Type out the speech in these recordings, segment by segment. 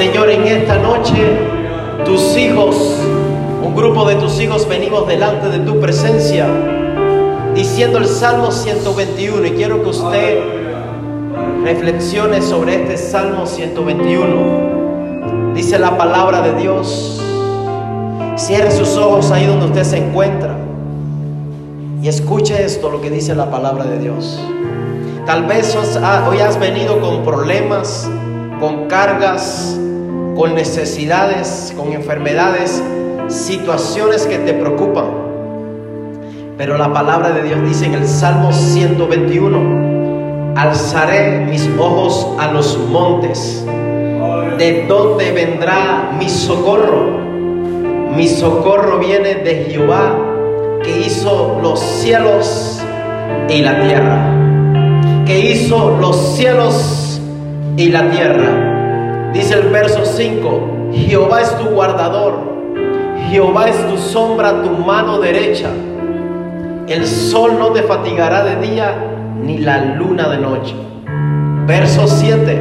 Señor, en esta noche tus hijos, un grupo de tus hijos venimos delante de tu presencia diciendo el Salmo 121 y quiero que usted reflexione sobre este Salmo 121. Dice la palabra de Dios. Cierre sus ojos ahí donde usted se encuentra y escuche esto, lo que dice la palabra de Dios. Tal vez hoy has venido con problemas, con cargas, con necesidades, con enfermedades, situaciones que te preocupan. Pero la palabra de Dios dice en el Salmo 121, alzaré mis ojos a los montes. ¿De dónde vendrá mi socorro? Mi socorro viene de Jehová que hizo los cielos y la tierra. Que hizo los cielos y la tierra. Dice el verso 5, Jehová es tu guardador, Jehová es tu sombra, tu mano derecha. El sol no te fatigará de día, ni la luna de noche. Verso 7,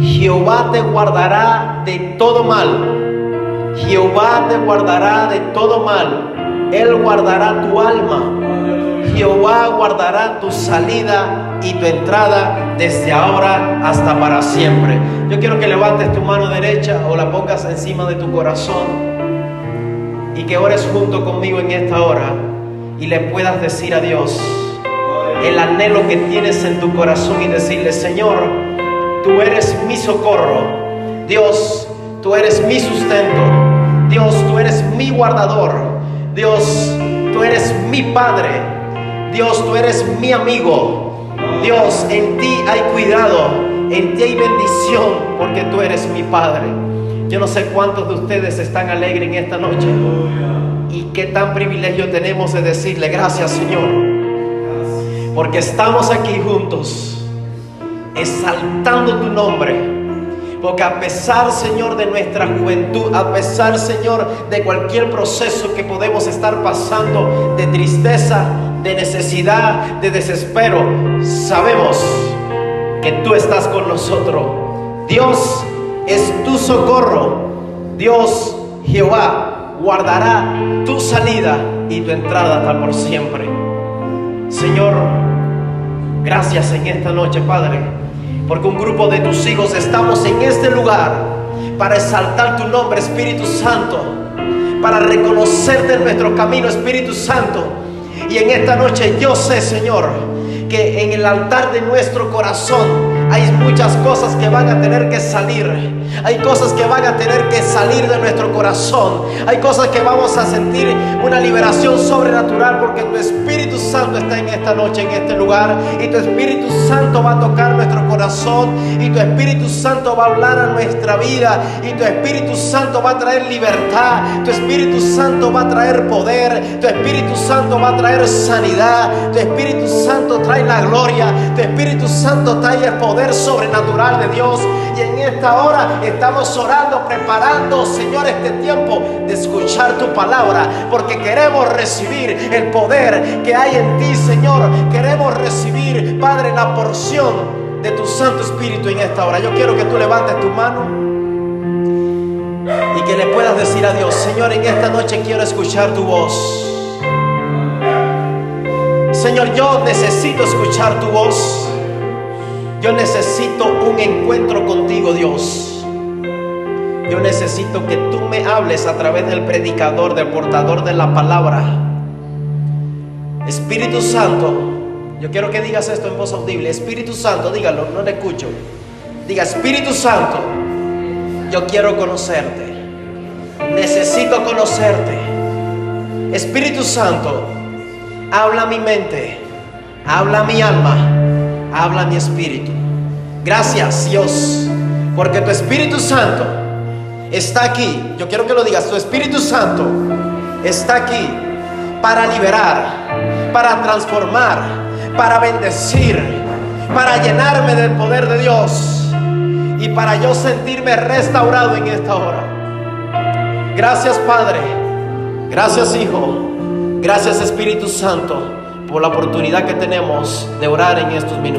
Jehová te guardará de todo mal. Jehová te guardará de todo mal. Él guardará tu alma. Jehová guardará tu salida y tu entrada desde ahora hasta para siempre. Yo quiero que levantes tu mano derecha o la pongas encima de tu corazón y que ores junto conmigo en esta hora y le puedas decir a Dios el anhelo que tienes en tu corazón y decirle, Señor, tú eres mi socorro. Dios, tú eres mi sustento. Dios, tú eres mi guardador. Dios, tú eres mi Padre. Dios, tú eres mi amigo. Dios, en ti hay cuidado, en ti hay bendición, porque tú eres mi Padre. Yo no sé cuántos de ustedes están alegres en esta noche. Y qué tan privilegio tenemos de decirle gracias, Señor. Porque estamos aquí juntos, exaltando tu nombre. Porque a pesar, Señor, de nuestra juventud, a pesar, Señor, de cualquier proceso que podemos estar pasando, de tristeza, de necesidad, de desespero, sabemos que tú estás con nosotros. Dios es tu socorro. Dios, Jehová, guardará tu salida y tu entrada hasta por siempre. Señor, gracias en esta noche, Padre porque un grupo de tus hijos estamos en este lugar para exaltar tu nombre, Espíritu Santo, para reconocerte en nuestro camino, Espíritu Santo. Y en esta noche yo sé, Señor, que en el altar de nuestro corazón hay muchas cosas que van a tener que salir. Hay cosas que van a tener que salir de nuestro corazón. Hay cosas que vamos a sentir una liberación sobrenatural porque tu Espíritu Santo está en esta noche, en este lugar. Y tu Espíritu Santo va a tocar nuestro corazón. Y tu Espíritu Santo va a hablar a nuestra vida. Y tu Espíritu Santo va a traer libertad. Tu Espíritu Santo va a traer poder. Tu Espíritu Santo va a traer sanidad. Tu Espíritu Santo trae la gloria. Tu Espíritu Santo trae el poder sobrenatural de Dios. Y en esta hora estamos orando, preparando, Señor, este tiempo de escuchar tu palabra, porque queremos recibir el poder que hay en ti, Señor. Queremos recibir, Padre, la porción de tu Santo Espíritu en esta hora. Yo quiero que tú levantes tu mano y que le puedas decir a Dios, Señor, en esta noche quiero escuchar tu voz. Señor, yo necesito escuchar tu voz. Yo necesito un encuentro contigo, Dios. Yo necesito que tú me hables a través del predicador, del portador de la palabra. Espíritu Santo, yo quiero que digas esto en voz audible. Espíritu Santo, dígalo, no le escucho. Diga, Espíritu Santo, yo quiero conocerte. Necesito conocerte. Espíritu Santo, habla mi mente, habla mi alma, habla mi espíritu. Gracias Dios, porque tu Espíritu Santo está aquí. Yo quiero que lo digas, tu Espíritu Santo está aquí para liberar, para transformar, para bendecir, para llenarme del poder de Dios y para yo sentirme restaurado en esta hora. Gracias Padre, gracias Hijo, gracias Espíritu Santo por la oportunidad que tenemos de orar en estos minutos.